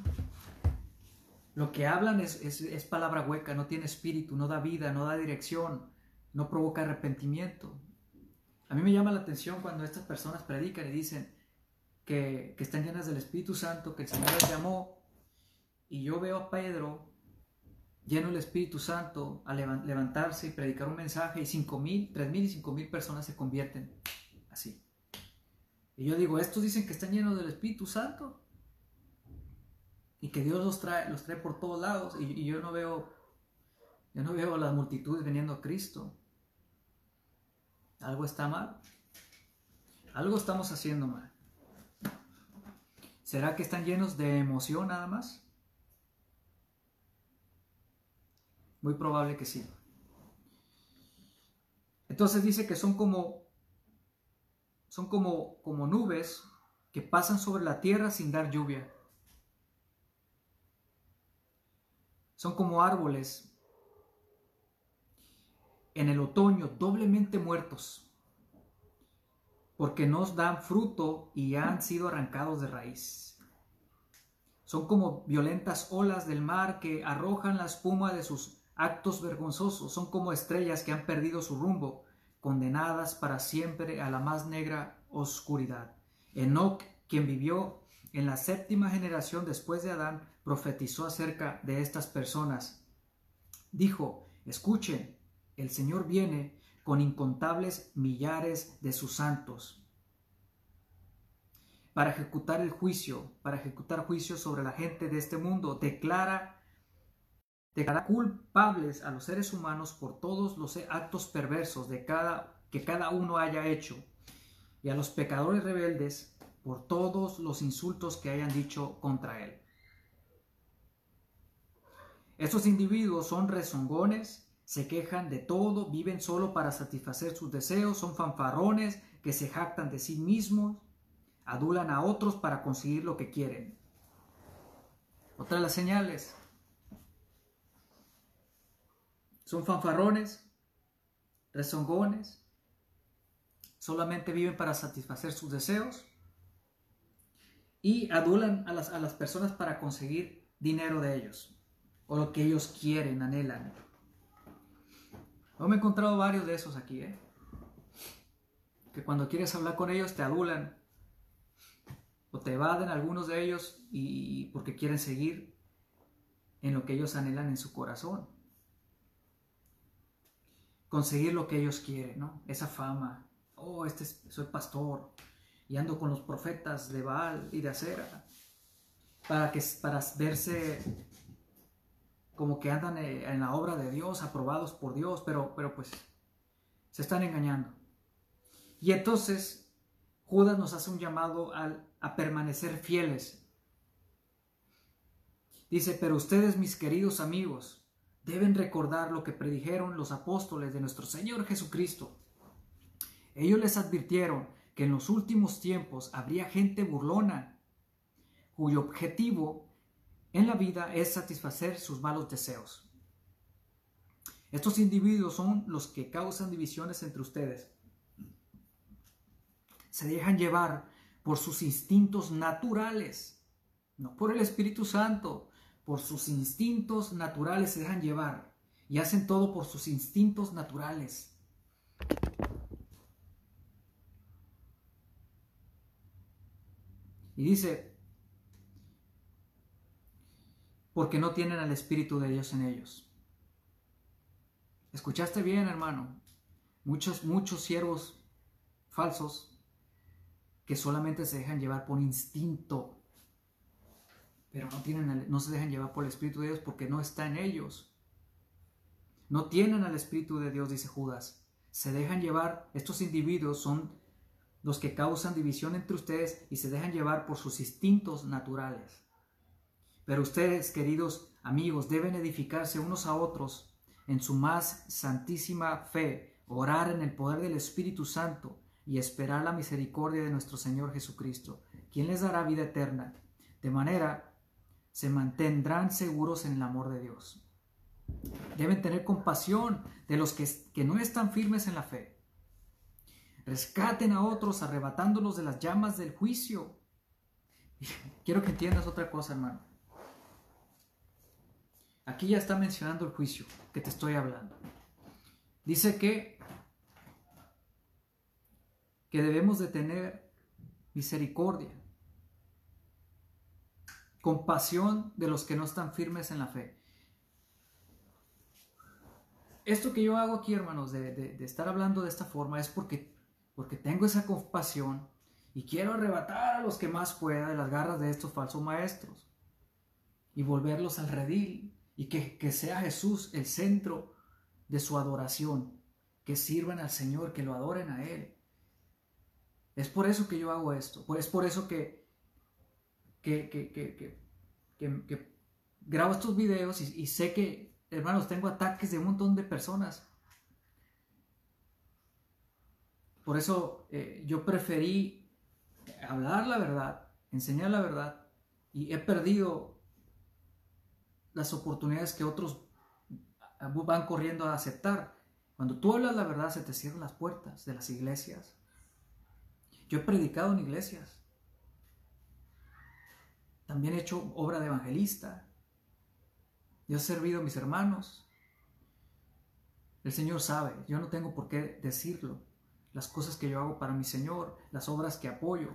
Lo que hablan es, es, palabra hueca, no tiene espíritu, no da vida, no da dirección, no provoca arrepentimiento. A mí me llama la atención cuando estas personas predican y dicen que, están llenas del Espíritu Santo, que el Señor les llamó, y yo veo a Pedro lleno del Espíritu Santo a levantarse y predicar un mensaje y cinco mil, tres mil y cinco mil personas se convierten así. Y yo digo, estos dicen que están llenos del Espíritu Santo y que Dios los trae, los trae por todos lados y, yo no veo, yo no veo las multitudes viniendo a Cristo. Algo está mal. Algo estamos haciendo mal. ¿Será que están llenos de emoción nada más? Muy probable que sí. Entonces dice que son como son como, como nubes que pasan sobre la tierra sin dar lluvia. Son como árboles en el otoño doblemente muertos, porque nos dan fruto y han sido arrancados de raíz. Son como violentas olas del mar que arrojan la espuma de sus actos vergonzosos, son como estrellas que han perdido su rumbo, condenadas para siempre a la más negra oscuridad. Enoch, quien vivió en la séptima generación después de Adán, profetizó acerca de estas personas. Dijo, escuchen, el Señor viene con incontables millares de sus santos para ejecutar el juicio, para ejecutar juicio sobre la gente de este mundo. Declara declara culpables a los seres humanos por todos los actos perversos de cada, que cada uno haya hecho, y a los pecadores rebeldes por todos los insultos que hayan dicho contra él. Estos individuos son rezongones, se quejan de todo, viven solo para satisfacer sus deseos, son fanfarrones que se jactan de sí mismos, adulan a otros para conseguir lo que quieren. Otra de las señales Son fanfarrones, rezongones, solamente viven para satisfacer sus deseos y adulan a las, a las personas para conseguir dinero de ellos o lo que ellos quieren, anhelan. Yo me he encontrado varios de esos aquí, ¿eh? que cuando quieres hablar con ellos te adulan o te evaden algunos de ellos y porque quieren seguir en lo que ellos anhelan en su corazón conseguir lo que ellos quieren, ¿no? Esa fama. Oh, este soy pastor y ando con los profetas de Baal y de Acera para que para verse como que andan eh, en la obra de Dios, aprobados por Dios, pero pero pues se están engañando. Y entonces Judas nos hace un llamado al- a permanecer fieles. Dice, pero ustedes, mis queridos amigos, deben recordar lo que predijeron los apóstoles de nuestro Señor Jesucristo. Ellos les advirtieron que en los últimos tiempos habría gente burlona, cuyo objetivo en la vida es satisfacer sus malos deseos. Estos individuos son los que causan divisiones entre ustedes. Se dejan llevar por sus instintos naturales, no por el Espíritu Santo, por sus instintos naturales se dejan llevar y hacen todo por sus instintos naturales. Y dice, porque no tienen al Espíritu de Dios en ellos. ¿Escuchaste bien, hermano? Muchos, muchos siervos falsos que solamente se dejan llevar por instinto, pero no, tienen no se dejan llevar por el Espíritu de Dios porque no está en ellos. No tienen al Espíritu de Dios, dice Judas. Se dejan llevar, estos individuos son los que causan división entre ustedes y se dejan llevar por sus instintos naturales. Pero ustedes, queridos amigos, deben edificarse unos a otros en su más santísima fe, orar en el poder del Espíritu Santo y esperar la misericordia de nuestro Señor Jesucristo, quien les dará vida eterna. De manera se mantendrán seguros en el amor de Dios. Deben tener compasión de los que, que no están firmes en la fe. Rescaten a otros arrebatándolos de las llamas del juicio. <laughs> Quiero que entiendas otra cosa, hermano. Aquí ya está mencionando el juicio que te estoy hablando. Dice que que debemos de tener misericordia, compasión de los que no están firmes en la fe. Esto que yo hago aquí, hermanos, de, de- de estar hablando de esta forma es porque, porque tengo esa compasión y quiero arrebatar a los que más pueda de las garras de estos falsos maestros y volverlos al redil y que, que sea Jesús el centro de su adoración, que sirvan al Señor, que lo adoren a Él. Es por eso que yo hago esto, es por eso que, que, que, que, grabo estos videos y, y sé que, hermanos, tengo ataques de un montón de personas. Por eso eh, yo preferí hablar la verdad, enseñar la verdad y he perdido las oportunidades que otros van corriendo a aceptar. Cuando tú hablas la verdad se te cierran las puertas de las iglesias. Yo he predicado en iglesias. También he hecho obra de evangelista. Yo he servido a mis hermanos. El Señor sabe, yo no tengo por qué decirlo. Las cosas que yo hago para mi Señor, las obras que apoyo,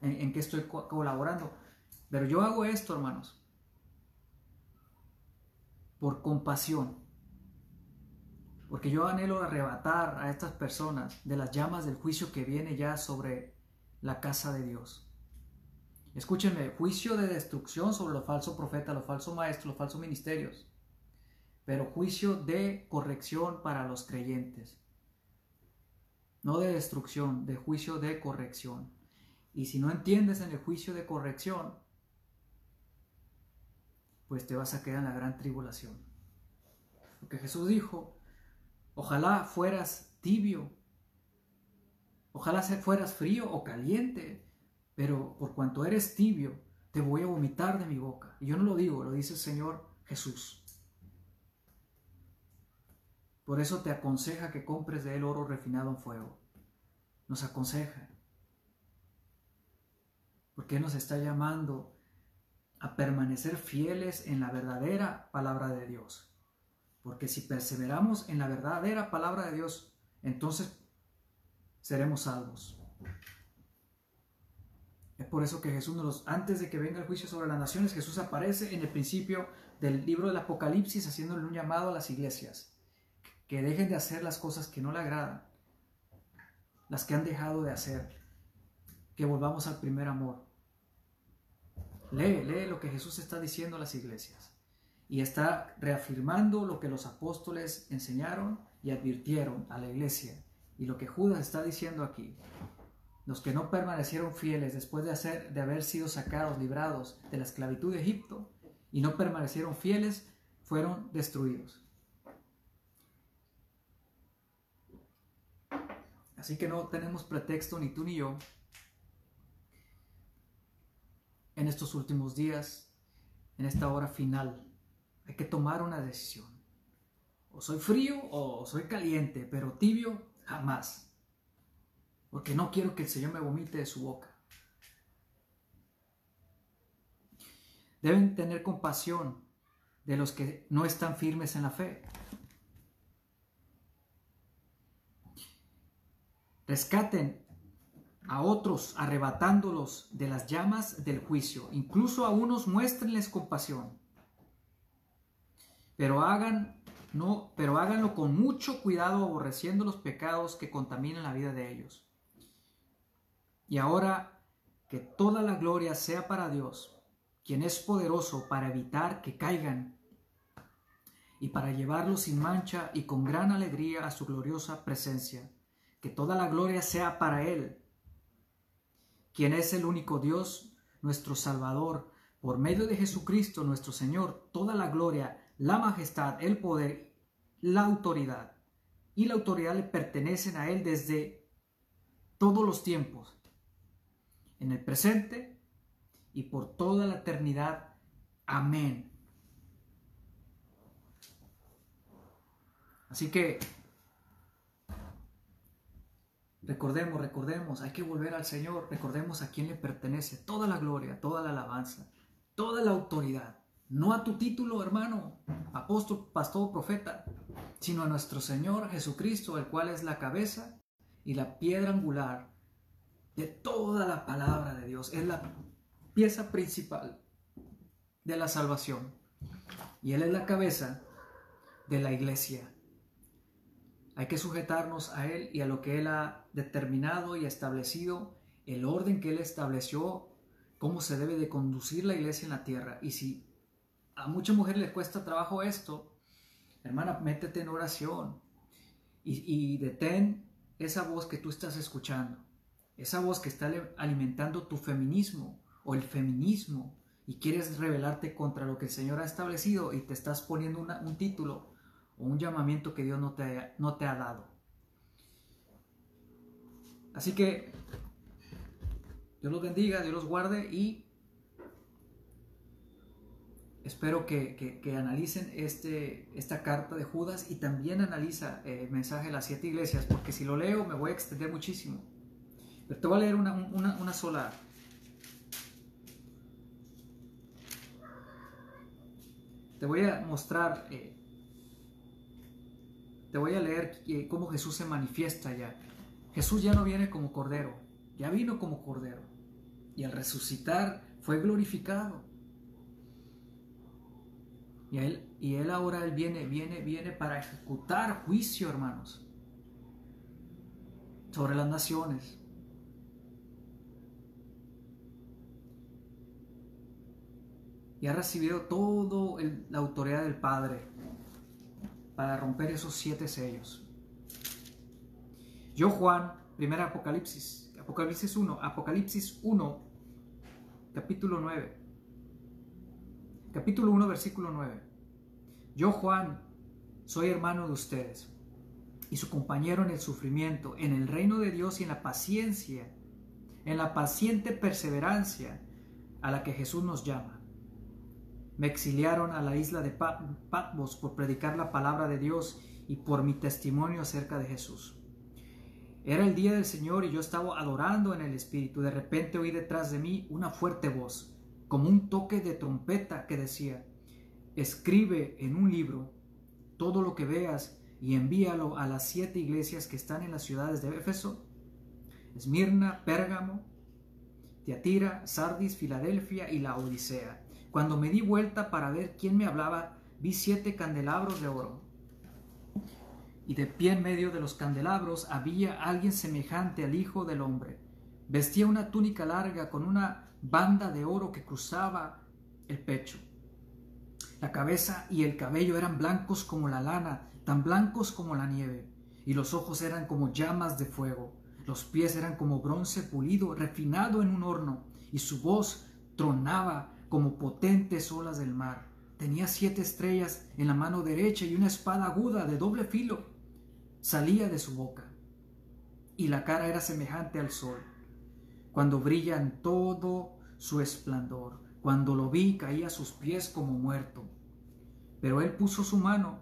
en, en que estoy co- colaborando. Pero yo hago esto, hermanos, por compasión. Porque yo anhelo arrebatar a estas personas de las llamas del juicio que viene ya sobre la casa de Dios. Escúchenme, juicio de destrucción sobre los falsos profetas, los falsos maestros, los falsos ministerios. Pero juicio de corrección para los creyentes. No de destrucción, de juicio de corrección. Y si no entiendes en el juicio de corrección, pues te vas a quedar en la gran tribulación. Porque Jesús dijo, ojalá fueras tibio, ojalá fueras frío o caliente, pero por cuanto eres tibio, te voy a vomitar de mi boca. Y yo no lo digo, lo dice el Señor Jesús. Por eso te aconseja que compres de él oro refinado en fuego. Nos aconseja. Porque nos está llamando a permanecer fieles en la verdadera palabra de Dios. Porque si perseveramos en la verdadera palabra de Dios, entonces seremos salvos. Es por eso que Jesús, nos, antes de que venga el juicio sobre las naciones, Jesús aparece en el principio del libro del Apocalipsis haciéndole un llamado a las iglesias, que dejen de hacer las cosas que no le agradan, las que han dejado de hacer, que volvamos al primer amor. Lee, lee lo que Jesús está diciendo a las iglesias y está reafirmando lo que los apóstoles enseñaron y advirtieron a la iglesia y lo que Judas está diciendo aquí. los que no permanecieron fieles después de, haber sido sacados, librados de la esclavitud de Egipto, y no permanecieron fieles, fueron destruidos. Así que no tenemos pretexto ni tú ni yo en estos últimos días, en esta hora final. Hay que tomar una decisión. O soy frío o soy caliente, pero tibio jamás. Porque no quiero que el Señor me vomite de su boca. Deben tener compasión de los que no están firmes en la fe. Rescaten a otros arrebatándolos de las llamas del juicio. Incluso a unos muéstrenles compasión. Pero hagan no, pero háganlo con mucho cuidado aborreciendo los pecados que contaminan la vida de ellos. Y ahora que toda la gloria sea para Dios, quien es poderoso para evitar que caigan y para llevarlos sin mancha y con gran alegría a su gloriosa presencia. Que toda la gloria sea para Él, quien es el único Dios, nuestro Salvador, por medio de Jesucristo nuestro Señor, toda la gloria, la majestad, el poder, la autoridad y la autoridad le pertenecen a Él desde todos los tiempos, en el presente y por toda la eternidad. Amén. Así que recordemos, recordemos, hay que volver al Señor, recordemos a quién le pertenece toda la gloria, toda la alabanza, toda la autoridad. No a tu título, hermano, apóstol, pastor, profeta, sino a nuestro Señor Jesucristo, el cual es la cabeza y la piedra angular de toda la palabra de Dios. Es la pieza principal de la salvación. Y Él es la cabeza de la iglesia. Hay que sujetarnos a Él y a lo que Él ha determinado y establecido, el orden que Él estableció, cómo se debe de conducir la iglesia en la tierra. Y si a muchas mujeres les cuesta trabajo esto, hermana, métete en oración y, y detén esa voz que tú estás escuchando, esa voz que está alimentando tu feminismo o el feminismo y quieres rebelarte contra lo que el Señor ha establecido y te estás poniendo un título o un llamamiento que Dios no te, no te ha dado. Así que Dios los bendiga, Dios los guarde y espero que, analicen este, esta carta de Judas y también analiza el mensaje de las siete iglesias, porque si lo leo me voy a extender muchísimo. Pero te voy a leer una, sola. Te voy a mostrar, eh, te voy a leer eh, cómo Jesús se manifiesta ya. Jesús ya no viene como cordero, ya vino como cordero. Y al resucitar fue glorificado. Y él, y él ahora él viene, viene, viene para ejecutar juicio, hermanos, sobre las naciones. Y ha recibido toda la autoridad del Padre para romper esos siete sellos. Yo, Juan, primera Apocalipsis, Apocalipsis 1, Apocalipsis 1, capítulo 9. Capítulo 1, versículo 9. Yo, Juan, soy hermano de ustedes y su compañero en el sufrimiento, en el reino de Dios y en la paciencia, en la paciente perseverancia a la que Jesús nos llama. Me exiliaron a la isla de Patmos por predicar la palabra de Dios y por mi testimonio acerca de Jesús. Era el día del Señor y yo estaba adorando en el Espíritu. De repente oí detrás de mí una fuerte voz como un toque de trompeta que decía, escribe en un libro todo lo que veas y envíalo a las siete iglesias que están en las ciudades de Éfeso, Esmirna, Pérgamo, Tiatira, Sardis, Filadelfia y la Odisea. Cuando me di vuelta para ver quién me hablaba, vi siete candelabros de oro. Y de pie en medio de los candelabros había alguien semejante al Hijo del Hombre. Vestía una túnica larga con una banda de oro que cruzaba el pecho. La cabeza y el cabello eran blancos como la lana, tan blancos como la nieve, y los ojos eran como llamas de fuego. Los pies eran como bronce pulido, refinado en un horno, y su voz tronaba como potentes olas del mar. Tenía siete estrellas en la mano derecha y una espada aguda de doble filo salía de su boca. Y la cara era semejante al sol, cuando brilla en todo su esplendor. Cuando lo vi caí a sus pies como muerto. Pero él puso su mano,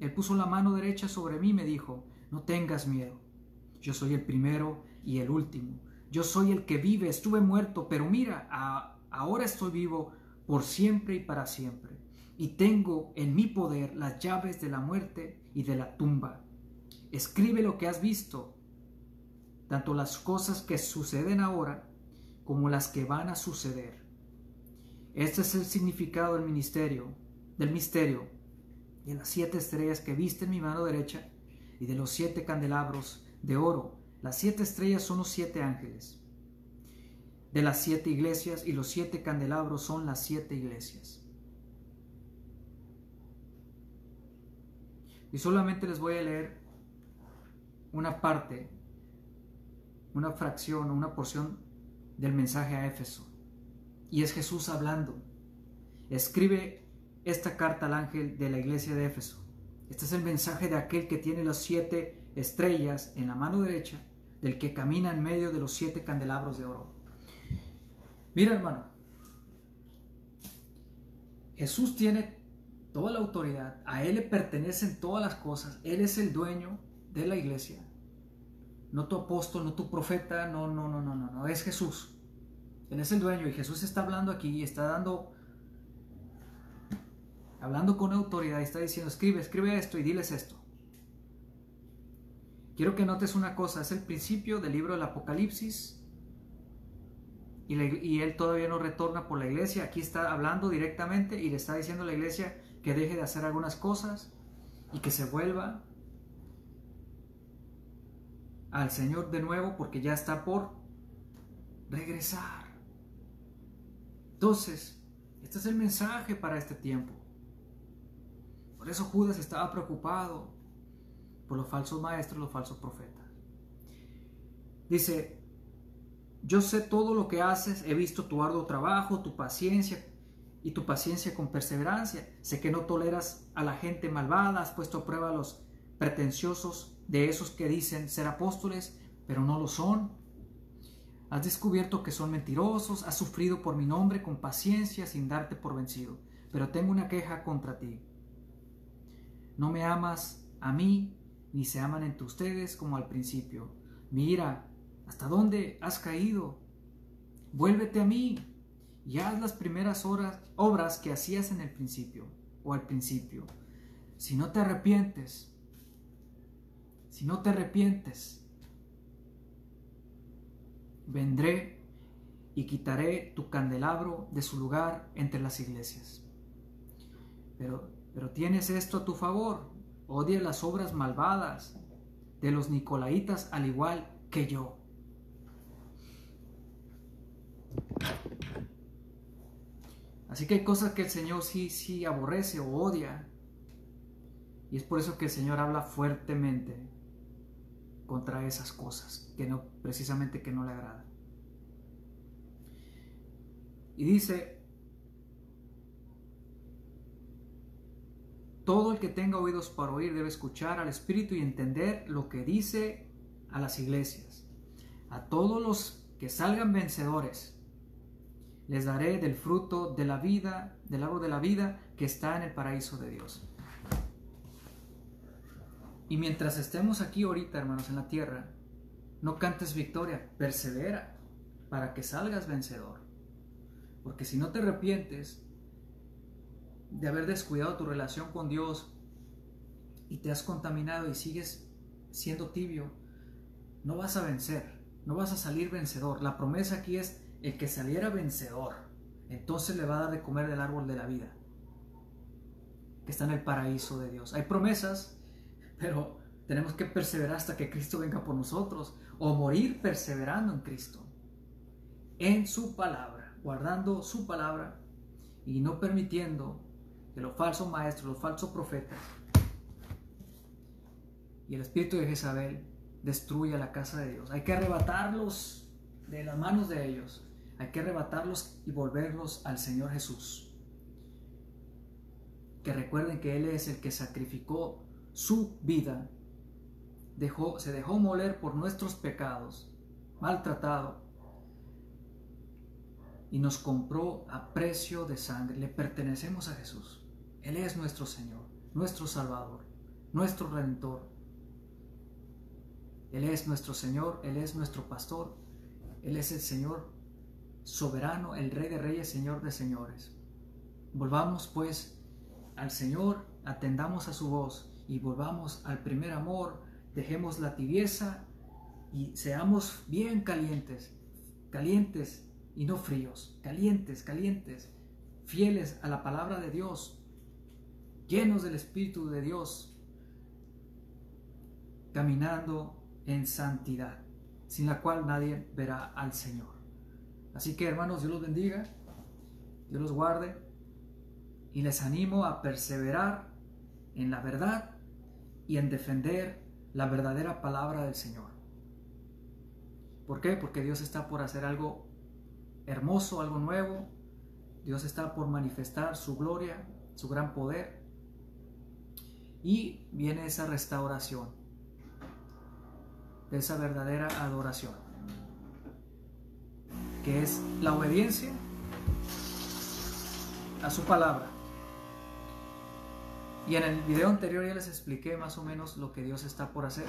él puso la mano derecha sobre mí y me dijo, no tengas miedo. Yo soy el primero y el último. Yo soy el que vive, estuve muerto, pero mira, ahora estoy vivo por siempre y para siempre. Y tengo en mi poder las llaves de la muerte y de la tumba. Escribe lo que has visto, tanto las cosas que suceden ahora como las que van a suceder. Este es el significado del ministerio, del misterio, de las siete estrellas que viste en mi mano derecha y de los siete candelabros de oro. Las siete estrellas son los siete ángeles de las siete iglesias y los siete candelabros son las siete iglesias. Y solamente les voy a leer una parte, una fracción o una porción del mensaje a Éfeso. Y es Jesús hablando. Escribe esta carta al ángel de la iglesia de Éfeso. Este es el mensaje de aquel que tiene las siete estrellas en la mano derecha, del que camina en medio de los siete candelabros de oro. Mira hermano, Jesús tiene toda la autoridad, a Él le pertenecen todas las cosas, Él es el dueño de la iglesia. No tu apóstol, no tu profeta, no, no, no, no, no, no, es Jesús. Él es el dueño y Jesús está hablando aquí y está dando, hablando con autoridad y está diciendo, escribe, escribe esto y diles esto. Quiero que notes una cosa, es el principio del libro del Apocalipsis y, él todavía no retorna por la iglesia. Aquí está hablando directamente y le está diciendo a la iglesia que deje de hacer algunas cosas y que se vuelva al Señor de nuevo porque ya está por regresar. Entonces, este es el mensaje para este tiempo. Por eso Judas estaba preocupado por los falsos maestros, los falsos profetas. Dice, yo sé todo lo que haces, he visto tu arduo trabajo, tu paciencia y tu paciencia con perseverancia. Sé que no toleras a la gente malvada, has puesto a prueba a los pretenciosos de esos que dicen ser apóstoles, pero no lo son. Has descubierto que son mentirosos, has sufrido por mi nombre con paciencia sin darte por vencido. Pero tengo una queja contra ti. No me amas a mí, ni se aman entre ustedes como al principio. Mira, ¿hasta dónde has caído? Vuélvete a mí y haz las primeras obras que hacías en el principio o al principio. Si no te arrepientes, si no te arrepientes, vendré y quitaré tu candelabro de su lugar entre las iglesias. Pero, pero tienes esto a tu favor, odia las obras malvadas de los nicolaitas al igual que yo. Así que hay cosas que el Señor sí, sí aborrece o odia. Y es por eso que el Señor habla fuertemente contra esas cosas que no precisamente que no le agradan. Y dice, todo el que tenga oídos para oír debe escuchar al Espíritu y entender lo que dice a las iglesias. A todos los que salgan vencedores, les daré del fruto de la vida, del árbol de la vida que está en el paraíso de Dios. Y mientras estemos aquí ahorita, hermanos, en la tierra, no cantes victoria, persevera para que salgas vencedor. Porque si no te arrepientes de haber descuidado tu relación con Dios y te has contaminado y sigues siendo tibio, no vas a vencer, no vas a salir vencedor. La promesa aquí es el que saliera vencedor, entonces le va a dar de comer del árbol de la vida, que está en el paraíso de Dios. Hay promesas pero tenemos que perseverar hasta que Cristo venga por nosotros o morir perseverando en Cristo, en su palabra, guardando su palabra y no permitiendo que los falsos maestros, los falsos profetas y el espíritu de Jezabel destruya la casa de Dios. Hay que arrebatarlos de las manos de ellos. Hay que arrebatarlos y volverlos al Señor Jesús. Que recuerden que Él es el que sacrificó su vida, dejó, se dejó moler por nuestros pecados, maltratado, y nos compró a precio de sangre. Le pertenecemos a Jesús. Él es nuestro Señor, nuestro Salvador, nuestro Redentor. Él es nuestro Señor, Él es nuestro pastor, Él es el Señor soberano, el Rey de Reyes, Señor de Señores. Volvamos pues al Señor, atendamos a su voz y volvamos al primer amor, dejemos la tibieza y seamos bien calientes, calientes y no fríos, calientes, calientes, fieles a la palabra de Dios, llenos del Espíritu de Dios, caminando en santidad, sin la cual nadie verá al Señor. Así que hermanos, Dios los bendiga, Dios los guarde y les animo a perseverar en la verdad y en defender la verdadera palabra del Señor. ¿Por qué? Porque Dios está por hacer algo hermoso, algo nuevo. Dios está por manifestar su gloria, su gran poder. Y viene esa restauración, de esa verdadera adoración, que es la obediencia a su palabra. Y en el video anterior ya les expliqué más o menos lo que Dios está por hacer.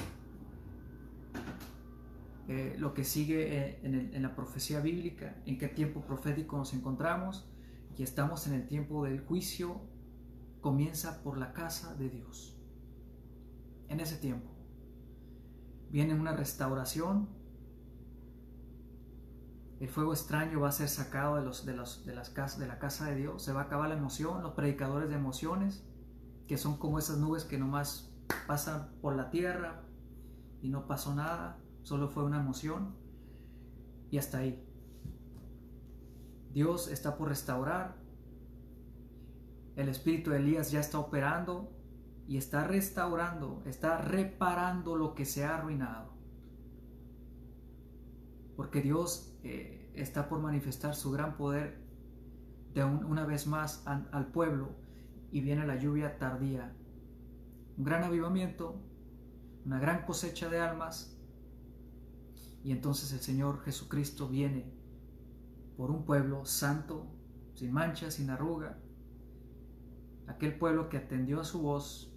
Eh, lo que sigue eh, en, en la profecía bíblica, en qué tiempo profético nos encontramos, y estamos en el tiempo del juicio, comienza por la casa de Dios. En ese tiempo viene una restauración, el fuego extraño va a ser sacado de, los, de, los, de, las casas, de la casa de Dios, se va a acabar la emoción, los predicadores de emociones, que son como esas nubes que nomás pasan por la tierra y no pasó nada, solo fue una emoción y hasta ahí. Dios está por restaurar, el espíritu de Elías ya está operando y está restaurando, está reparando lo que se ha arruinado. Porque Dios eh, está por manifestar su gran poder de un- una vez más al, al pueblo y viene la lluvia tardía. Un gran avivamiento, una gran cosecha de almas y entonces el Señor Jesucristo viene por un pueblo santo, sin mancha, sin arruga, aquel pueblo que atendió a su voz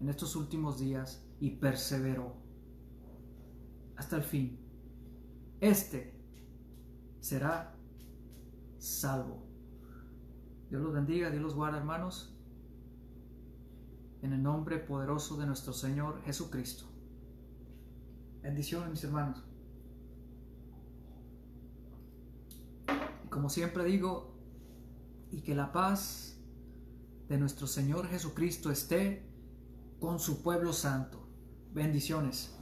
en estos últimos días y perseveró hasta el fin. Este será salvo. Dios los bendiga, Dios los guarda, hermanos. En el nombre poderoso de nuestro Señor Jesucristo. Bendiciones, mis hermanos. Y como siempre digo, y que la paz de nuestro Señor Jesucristo esté con su pueblo santo. Bendiciones.